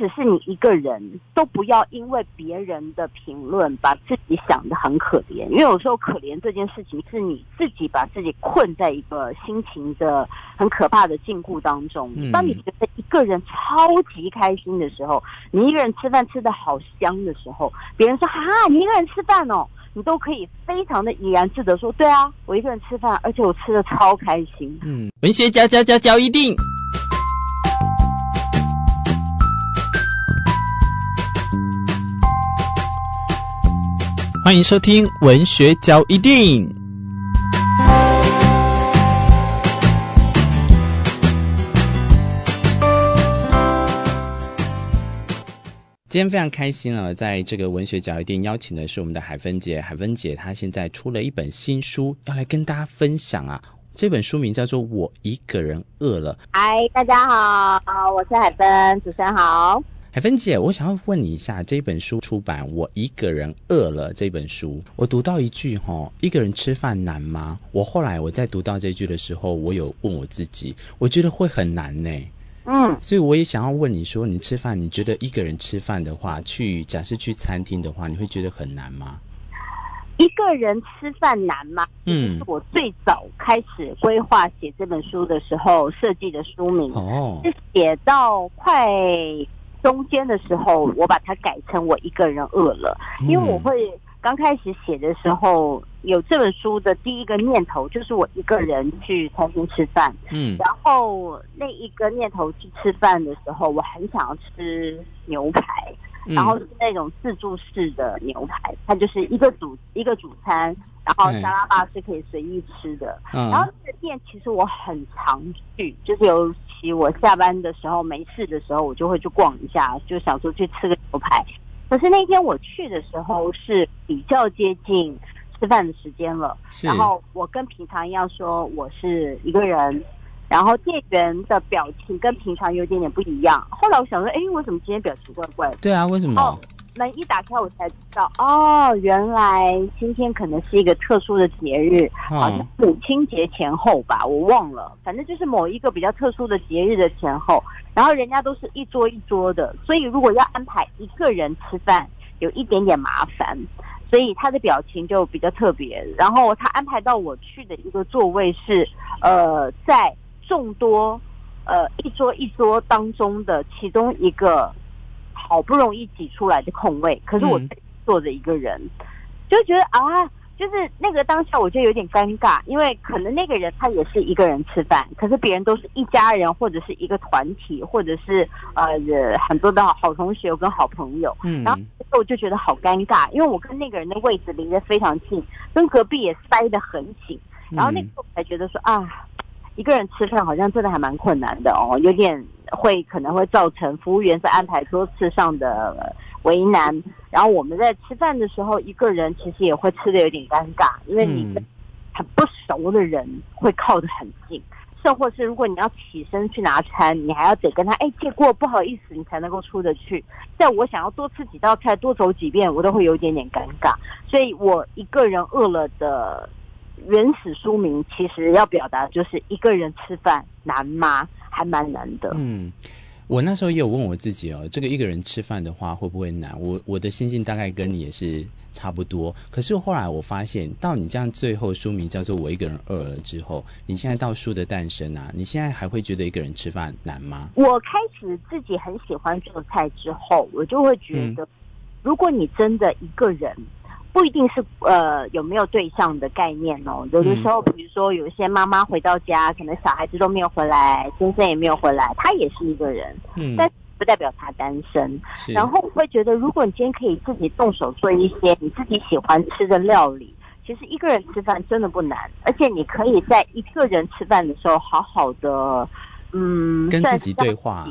使是你一个人，都不要因为别人的评论把自己想得很可怜，因为有时候可怜这件事情是你自己把自己困在一个心情的很可怕的禁锢当中。当你觉得一个人超级开心的时候，你一个人吃饭吃得好香的时候，别人说哈，你一个人吃饭哦，你都可以非常的怡然自得说，对啊，我一个人吃饭，而且我吃的超开心。嗯，文学家家家教一錠。欢迎收听文学交一錠。今天非常开心啊，在这个文学交一錠邀请的是我们的海芬姐，海芬姐她现在出了一本新书，要来跟大家分享啊。这本书名叫做《我一个人饿了》。嗨，大家好，我是海芬，主持人好。海芬姐，我想要问你一下，这本书出版《我一个人饿了》这本书，我读到一句哈，一个人吃饭难吗？我后来我在读到这句的时候，我有问我自己，我觉得会很难呢。嗯，所以我也想要问你说，你吃饭，你觉得一个人吃饭的话，去假设去餐厅的话，你会觉得很难吗？一个人吃饭难吗？嗯，是我最早开始规划写这本书的时候设计的书名哦，是写到快。中间的时候，我把它改成我一个人饿了，因为我会刚开始写的时候，有这本书的第一个念头就是我一个人去餐厅吃饭，嗯，然后那一个念头去吃饭的时候，我很想要吃牛排。然后是那种自助式的牛排，它就是一个主一个主餐，然后沙拉吧是可以随意吃的。然后这个店其实我很常去，就是尤其我下班的时候没事的时候，我就会去逛一下，就想说去吃个牛排。可是那天我去的时候是比较接近吃饭的时间了，然后我跟平常一样说我是一个人。然后店员的表情跟平常有点点不一样。后来我想说，哎，为什么今天表情怪怪的？对啊，为什么？哦，门一打开，我才知道，哦，原来今天可能是一个特殊的节日，好像母亲节前后吧，我忘了，反正就是某一个比较特殊的节日的前后。然后人家都是一桌一桌的，所以如果要安排一个人吃饭，有一点点麻烦，所以他的表情就比较特别。然后他安排到我去的一个座位是，呃，在。众多，呃，一桌一桌当中的其中一个，好不容易挤出来的空位，可是我坐着一个人，嗯、就觉得啊，就是那个当下我就有点尴尬，因为可能那个人他也是一个人吃饭，可是别人都是一家人或者是一个团体，或者是呃很多的好同学跟好朋友，嗯，然后我就觉得好尴尬，因为我跟那个人的位置离得非常近，跟隔壁也塞得很紧，然后那个时候才觉得说啊。一个人吃饭好像真的还蛮困难的哦，有点会可能会造成服务员在安排桌次上的为难。然后我们在吃饭的时候，一个人其实也会吃的有点尴尬，因为你很不熟的人会靠得很近，甚或是如果你要起身去拿餐，你还要得跟他哎借过，不好意思，你才能够出得去。在我想要多吃几道菜，多走几遍，我都会有一点点尴尬。所以我一个人饿了的。原始书名其实要表达就是一个人吃饭难吗？还蛮难的。嗯，我那时候也有问我自己哦，这个一个人吃饭的话会不会难？我我的心境大概跟你也是差不多。可是后来我发现，到你这样最后书名叫做《我一个人饿了》之后，你现在到书的诞生啊，你现在还会觉得一个人吃饭难吗？我开始自己很喜欢做菜之后，我就会觉得，如果你真的一个人。不一定是呃有没有对象的概念哦，有的时候，比如说有一些妈妈回到家，可能小孩子都没有回来，先生也没有回来，他也是一个人，嗯，但不代表他单身。然后我会觉得，如果你今天可以自己动手做一些你自己喜欢吃的料理，其实一个人吃饭真的不难，而且你可以在一个人吃饭的时候，好好的，嗯，跟自己对话，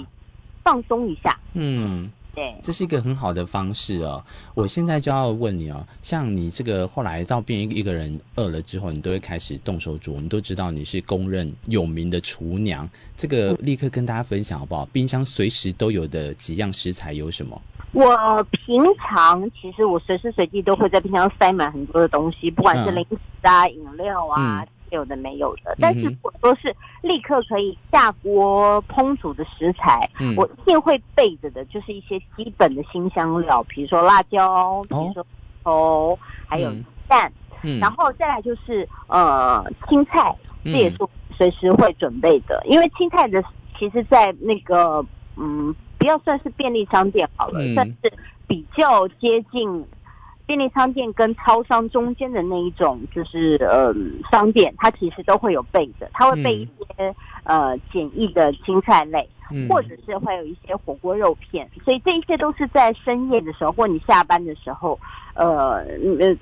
放松一下，嗯。对，这是一个很好的方式哦。我现在就要问你哦，像你这个后来到变一一个人饿了之后，你都会开始动手煮。我们都知道你是公认有名的厨娘，这个立刻跟大家分享好不好？冰箱随时都有的几样食材有什么？我平常其实我随时随地都会在冰箱塞满很多的东西，不管是零食啊、饮料啊。嗯有的没有的。但是如果说是立刻可以下锅烹煮的食材，嗯、我一定会备着的，就是一些基本的新香料，比如说辣椒，比如说头，还有蛋，嗯、然后再来就是呃青菜，这也是随时会准备的，嗯、因为青菜的其实在那个嗯，不要算是便利商店好了，算、嗯、是比较接近。便利商店跟超商中间的那一种，就是呃商店，它其实都会有备的，它会备一些、嗯、呃简易的青菜类，嗯、或者是会有一些火锅肉片，所以这一些都是在深夜的时候或你下班的时候，呃呃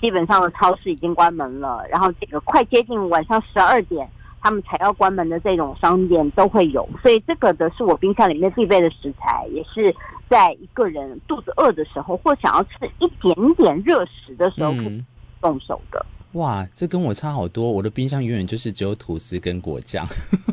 基本上的超市已经关门了，然后这个快接近晚上十二点。他们才要关门的这种商店都会有，所以这个的是我冰箱里面必备的食材，也是在一个人肚子饿的时候或想要吃一点点热食的时候可以动手的。嗯、哇，这跟我差好多！我的冰箱永远就是只有吐司跟果酱。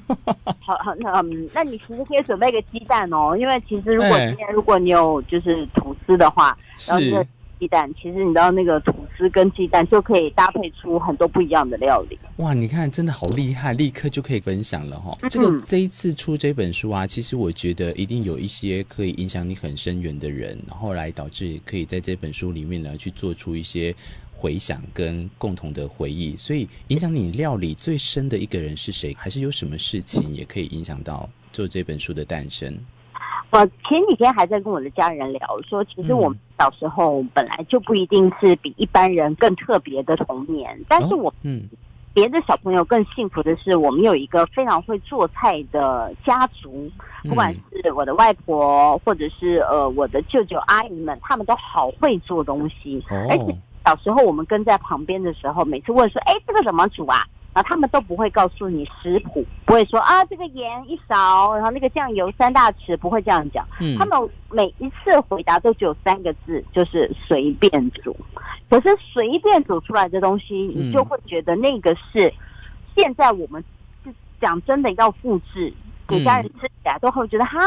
好好，那嗯，那你其实可以准备一个鸡蛋哦，因为其实如果今天如果你有就是吐司的话，然后、是。鸡蛋，其实你知道那个吐司跟鸡蛋就可以搭配出很多不一样的料理。哇，你看真的好厉害，立刻就可以分享了哈。这个这一次出这本书啊，其实我觉得一定有一些可以影响你很深远的人，然后来导致可以在这本书里面呢去做出一些回想跟共同的回忆。所以影响你料理最深的一个人是谁？还是有什么事情也可以影响到做这本书的诞生？我前几天还在跟我的家人聊，说其实我们小时候本来就不一定是比一般人更特别的童年，但是我嗯，别的小朋友更幸福的是，我们有一个非常会做菜的家族，不管是我的外婆或者是呃我的舅舅阿姨们，他们都好会做东西，而且小时候我们跟在旁边的时候，每次问说，哎，这个怎么煮啊？啊，他们都不会告诉你食谱，不会说啊，这个盐一勺，然后那个酱油三大匙，不会这样讲。嗯，他们每一次回答都只有三个字，就是随便煮。可是随便煮出来的东西，你就会觉得那个是现在我们是讲真的要复制。给家人吃起来都会觉得哈，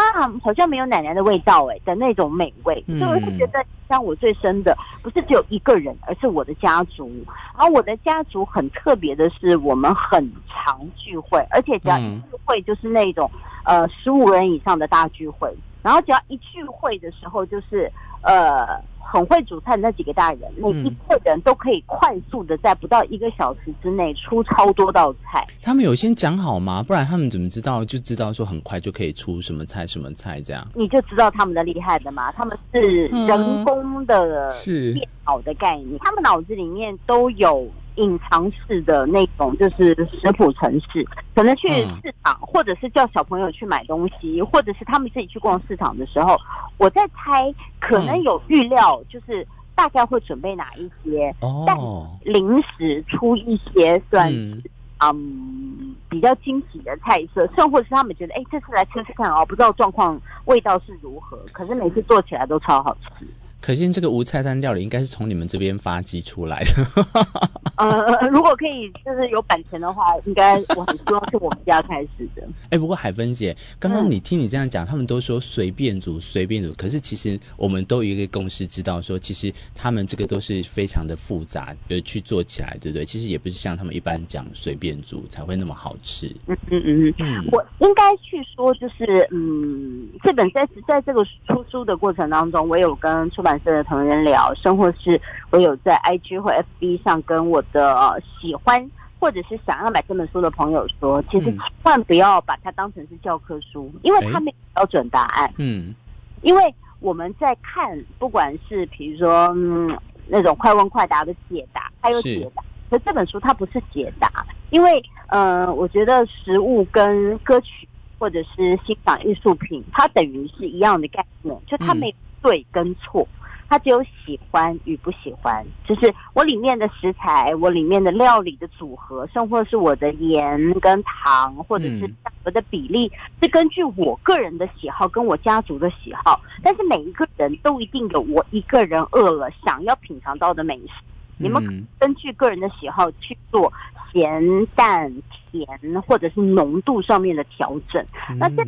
好像没有奶奶的味道哎的那种美味，所以我是觉得像我最深的不是只有一个人，而是我的家族。然后我的家族很特别的是，我们很常聚会，而且只要一聚会就是那种呃十五人以上的大聚会。然后只要一聚会的时候，就是呃。很会煮菜的那几个大人，每一个人都可以快速的在不到一个小时之内出超多道菜。他们有先讲好吗？不然他们怎么知道？就知道说很快就可以出什么菜什么菜这样？你就知道他们的厉害的嘛？他们是人工的是电脑的概念，嗯、他们脑子里面都有。隐藏式的那种就是食谱城市，可能去市场，嗯、或者是叫小朋友去买东西，或者是他们自己去逛市场的时候，我在猜，可能有预料，就是大概会准备哪一些，嗯、但临时出一些算是嗯，嗯比较惊喜的菜色，甚或是他们觉得，哎，这次来吃吃看哦，不知道状况味道是如何，可是每次做起来都超好吃。可见这个无菜单料理应该是从你们这边发迹出来的。呃，如果可以，就是有版权的话，应该我很希望是我们家开始的。哎、欸，不过海芬姐，刚刚你听你这样讲，嗯、他们都说随便煮，随便煮。可是其实我们都有一个共识，知道说其实他们这个都是非常的复杂，呃，去做起来，对不对？其实也不是像他们一般讲随便煮才会那么好吃。嗯嗯嗯嗯，我应该去说，就是嗯，这本在在这个出书的过程当中，我有跟出版社的同仁聊，甚或是我有在 IG 或 FB 上跟我。的喜欢或者是想要买这本书的朋友说，其实千万不要把它当成是教科书，因为它没有标准答案。嗯，因为我们在看，不管是比如说、嗯、那种快问快答的解答，还有解答，可是这本书它不是解答，因为嗯、呃，我觉得食物跟歌曲或者是欣赏艺术品，它等于是一样的概念，就它没对跟错。它只有喜欢与不喜欢，就是我里面的食材，我里面的料理的组合，甚或是我的盐跟糖，或者是我的比例，是根据我个人的喜好跟我家族的喜好。但是每一个人都一定有我一个人饿了想要品尝到的美食。你们根据个人的喜好去做咸淡甜或者是浓度上面的调整。那这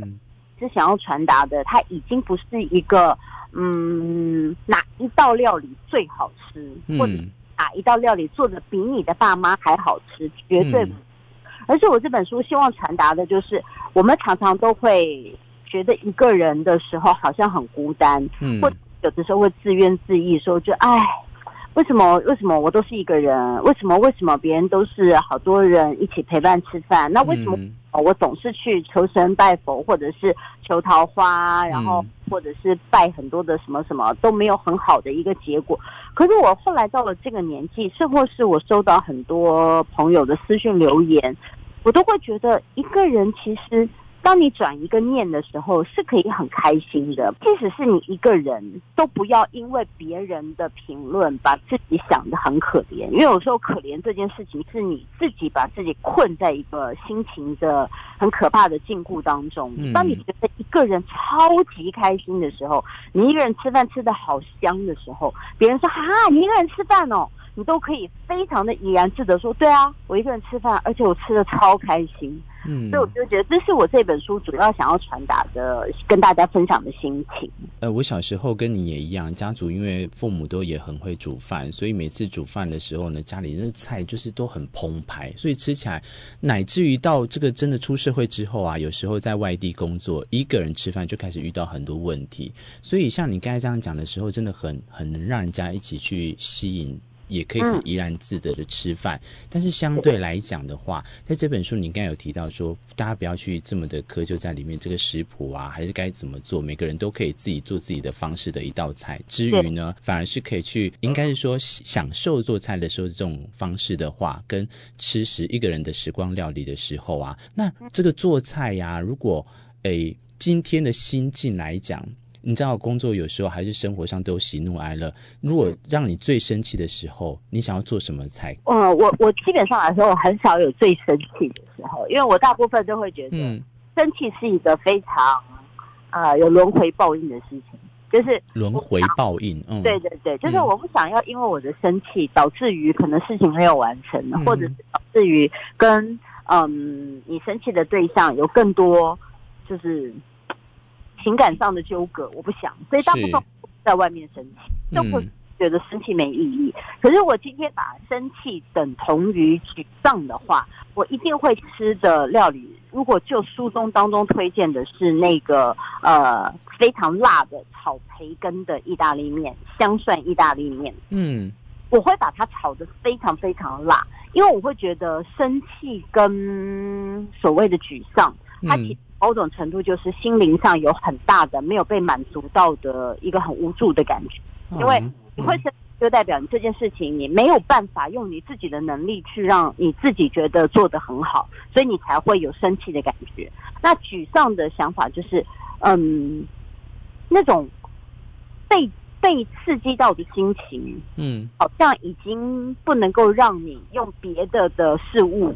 是想要传达的，它已经不是一个。嗯，哪一道料理最好吃，或者哪一道料理做的比你的爸妈还好吃，绝对不。嗯、而且我这本书希望传达的就是，我们常常都会觉得一个人的时候好像很孤单，嗯，或有的时候会自怨自艾，说就哎。为什么？为什么我都是一个人？为什么？为什么别人都是好多人一起陪伴吃饭？那为什么我总是去求神拜佛，或者是求桃花，然后或者是拜很多的什么什么都没有很好的一个结果？可是我后来到了这个年纪，甚或是我收到很多朋友的私讯留言，我都会觉得一个人其实。当你转一个念的时候，是可以很开心的。即使是你一个人，都不要因为别人的评论把自己想得很可怜。因为有时候可怜这件事情，是你自己把自己困在一个心情的很可怕的禁锢当中。当你觉得一个人超级开心的时候，你一个人吃饭吃得好香的时候，别人说哈，你一个人吃饭哦，你都可以非常的怡然自得说，对啊，我一个人吃饭，而且我吃的超开心。嗯，所以我就觉得这是我这本书主要想要传达的，跟大家分享的心情。呃，我小时候跟你也一样，家族因为父母都也很会煮饭，所以每次煮饭的时候呢，家里那菜就是都很澎湃，所以吃起来，乃至于到这个真的出社会之后啊，有时候在外地工作，一个人吃饭就开始遇到很多问题。所以像你刚才这样讲的时候，真的很很能让人家一起去吸引。也可以很怡然自得的吃饭，嗯、但是相对来讲的话，在这本书你刚才有提到说，大家不要去这么的苛求在里面这个食谱啊，还是该怎么做，每个人都可以自己做自己的方式的一道菜。之余呢，反而是可以去，应该是说享受做菜的时候这种方式的话，跟吃食一个人的时光料理的时候啊，那这个做菜呀、啊，如果诶今天的心境来讲。你知道，工作有时候还是生活上都有喜怒哀乐。如果让你最生气的时候，你想要做什么菜？嗯，我我基本上来说，我很少有最生气的时候，因为我大部分都会觉得，生气是一个非常啊、呃、有轮回报应的事情，就是轮回报应。嗯，对对对，就是我不想要因为我的生气导致于可能事情没有完成，嗯、或者是导致于跟嗯你生气的对象有更多就是。情感上的纠葛，我不想，所以大部分在外面生气，就会觉得生气没意义。嗯、可是我今天把生气等同于沮丧的话，我一定会吃的料理。如果就书中当中推荐的是那个呃非常辣的炒培根的意大利面，香蒜意大利面，嗯，我会把它炒得非常非常辣，因为我会觉得生气跟所谓的沮丧，它其实。某种程度就是心灵上有很大的没有被满足到的一个很无助的感觉，因为你会生，就代表你这件事情你没有办法用你自己的能力去让你自己觉得做得很好，所以你才会有生气的感觉。那沮丧的想法就是，嗯，那种被被刺激到的心情，嗯，好像已经不能够让你用别的的事物。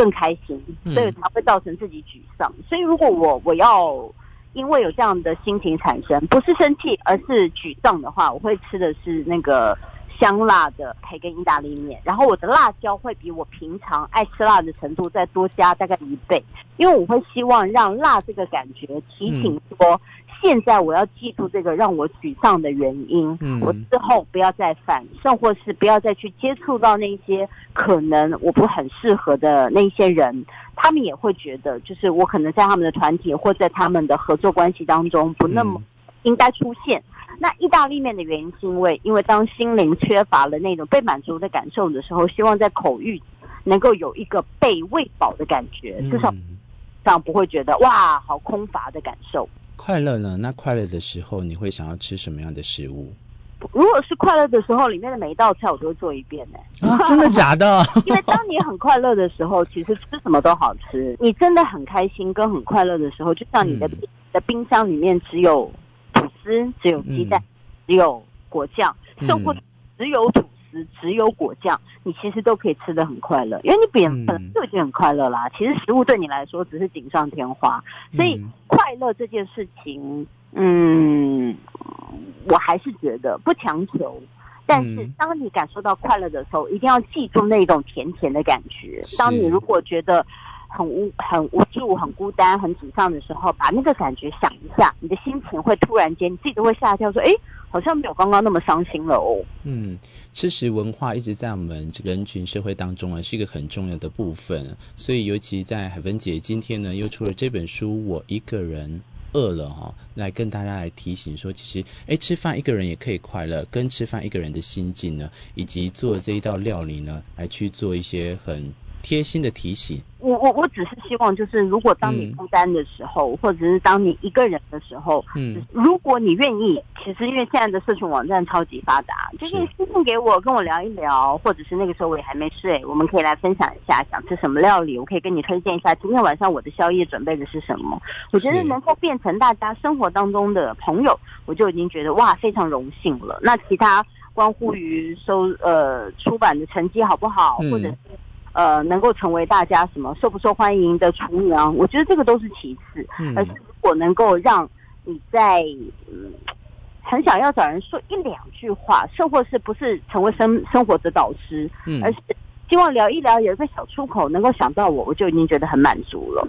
更开心，所以才会造成自己沮丧。嗯、所以如果我我要因为有这样的心情产生，不是生气，而是沮丧的话，我会吃的是那个香辣的培根意大利面。然后我的辣椒会比我平常爱吃辣的程度再多加大概一倍，因为我会希望让辣这个感觉提醒说。嗯现在我要记住这个让我沮丧的原因，嗯，我之后不要再犯，甚或是不要再去接触到那些可能我不很适合的那些人，他们也会觉得，就是我可能在他们的团体或在他们的合作关系当中不那么应该出现。嗯、那意大利面的原因是因为，因为当心灵缺乏了那种被满足的感受的时候，希望在口欲能够有一个被喂饱的感觉，至少这样不会觉得哇，好空乏的感受。快乐呢？那快乐的时候，你会想要吃什么样的食物？如果是快乐的时候，里面的每一道菜我都会做一遍呢。啊，真的假的？因为当你很快乐的时候，其实吃什么都好吃。你真的很开心跟很快乐的时候，就像你的、嗯、的冰箱里面只有只有鸡蛋、嗯、只有果酱，甚或只有吐司。只有果酱，你其实都可以吃得很快乐，因为你本本来就已经很快乐啦。其实食物对你来说只是锦上添花，所以快乐这件事情，嗯，我还是觉得不强求。但是当你感受到快乐的时候，一定要记住那种甜甜的感觉。当你如果觉得很无很无助、很孤单、很沮丧的时候，把那个感觉想一下，你的心情会突然间，你自己都会吓一跳，说：“诶。”好像没有刚刚那么伤心了哦。嗯，吃食文化一直在我们这个人群社会当中啊，是一个很重要的部分。所以，尤其在海芬姐今天呢，又出了这本书《我一个人饿了》哈，来跟大家来提醒说，其实，哎，吃饭一个人也可以快乐，跟吃饭一个人的心境呢，以及做这一道料理呢，来去做一些很。贴心的提醒，我我我只是希望，就是如果当你孤单的时候，嗯、或者是当你一个人的时候，嗯，如果你愿意，其实因为现在的社群网站超级发达，就是你私信给我，跟我聊一聊，或者是那个时候我也还没睡，我们可以来分享一下想吃什么料理，我可以跟你推荐一下今天晚上我的宵夜准备的是什么。我觉得能够变成大家生活当中的朋友，我就已经觉得哇，非常荣幸了。那其他关乎于收呃出版的成绩好不好，或者是。呃，能够成为大家什么受不受欢迎的厨娘，我觉得这个都是其次，嗯、而是如果能够让你在嗯很想要找人说一两句话，甚或是不是成为生生活的导师，嗯，而是希望聊一聊有一个小出口，能够想到我，我就已经觉得很满足了。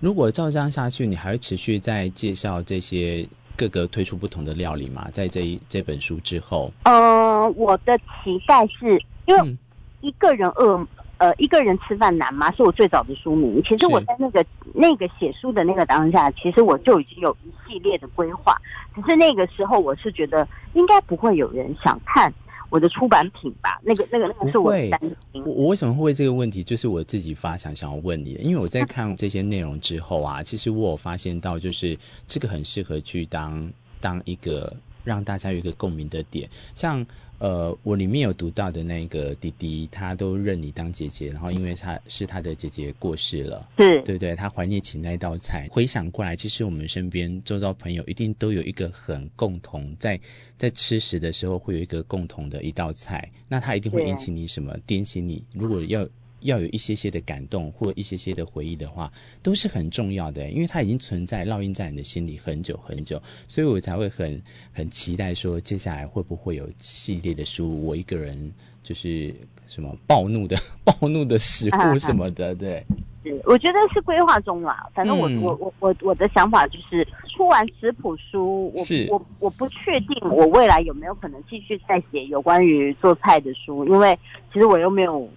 如果照这样下去，你还会持续在介绍这些各个推出不同的料理吗？在这一这本书之后？呃，我的期待是因为一个人饿。呃，一个人吃饭难吗？是我最早的书名。其实我在那个那个写书的那个当下，其实我就已经有一系列的规划。只是那个时候，我是觉得应该不会有人想看我的出版品吧？那个、那个、那个是我的担心。我我为什么会问这个问题？就是我自己发想想要问你的，因为我在看这些内容之后啊，其实我有发现到，就是这个很适合去当当一个让大家有一个共鸣的点，像。呃，我里面有读到的那个弟弟，他都认你当姐姐，然后因为他是他的姐姐过世了，是对对，他怀念起那道菜。回想过来，其实我们身边周遭朋友一定都有一个很共同，在在吃食的时候会有一个共同的一道菜，那他一定会引起你什么，点起你。如果要。要有一些些的感动或一些些的回忆的话，都是很重要的，因为它已经存在烙印在你的心里很久很久，所以我才会很很期待说接下来会不会有系列的书，我一个人就是什么暴怒的 暴怒的食物什么的，对，是，我觉得是规划中啦。反正我、嗯、我我我我的想法就是出完食谱书，我我我不确定我未来有没有可能继续再写有关于做菜的书，因为其实我又没有。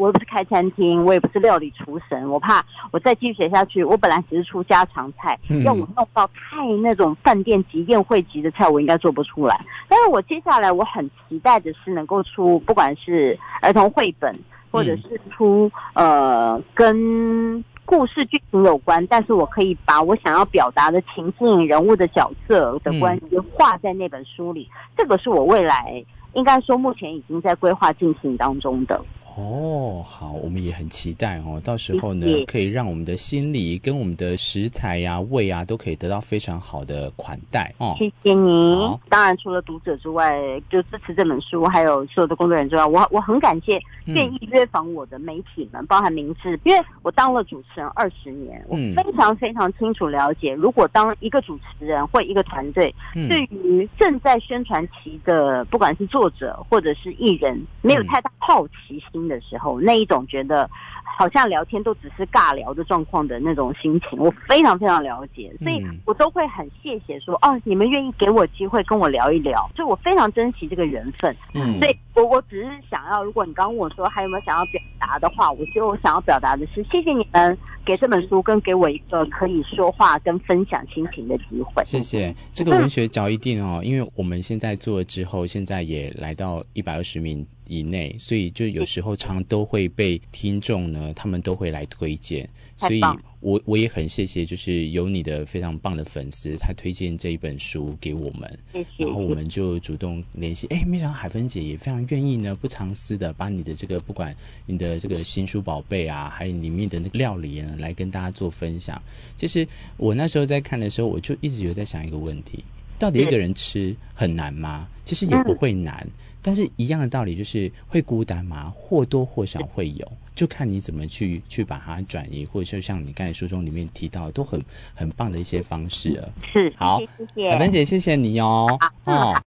我又不是开餐厅，我也不是料理厨神，我怕我再继续写下去，我本来只是出家常菜，要我弄到太那种饭店级宴会级的菜，我应该做不出来。但是我接下来我很期待的是能够出，不管是儿童绘本，或者是出呃跟故事剧情有关，但是我可以把我想要表达的情境、人物的角色的关系画在那本书里。这个是我未来应该说目前已经在规划进行当中的。哦，好，我们也很期待哦。到时候呢，可以让我们的心理跟我们的食材呀、啊、胃啊，都可以得到非常好的款待哦。谢谢您。当然，除了读者之外，就支持这本书，还有所有的工作人员之外，我我很感谢愿意约访我的媒体们，嗯、包含明志，因为我当了主持人二十年，我非常非常清楚了解，如果当一个主持人或一个团队，嗯、对于正在宣传期的，不管是作者或者是艺人，没有太大好奇心。的时候，那一种觉得好像聊天都只是尬聊的状况的那种心情，我非常非常了解，所以我都会很谢谢说，哦，你们愿意给我机会跟我聊一聊，所以我非常珍惜这个缘分。嗯，所以我我只是想要，如果你刚刚问我说还有没有想要表达的话，我觉得我想要表达的是，谢谢你们给这本书跟给我一个可以说话跟分享心情的机会。谢谢这个文学角一定哦，因为我们现在做了之后，现在也来到一百二十名。以内，所以就有时候常都会被听众呢，他们都会来推荐，所以我我也很谢谢，就是有你的非常棒的粉丝，他推荐这一本书给我们，然后我们就主动联系，哎，没想到海芬姐也非常愿意呢，不藏私的把你的这个不管你的这个新书宝贝啊，还有里面的那个料理呢，来跟大家做分享。其实我那时候在看的时候，我就一直有在想一个问题。到底一个人吃很难吗？其实也不会难，但是一样的道理就是会孤单吗？或多或少会有，就看你怎么去去把它转移，或者就像你刚才书中里面提到的，都很很棒的一些方式了。是，好，谢谢，海芬姐，谢谢你哦。哦。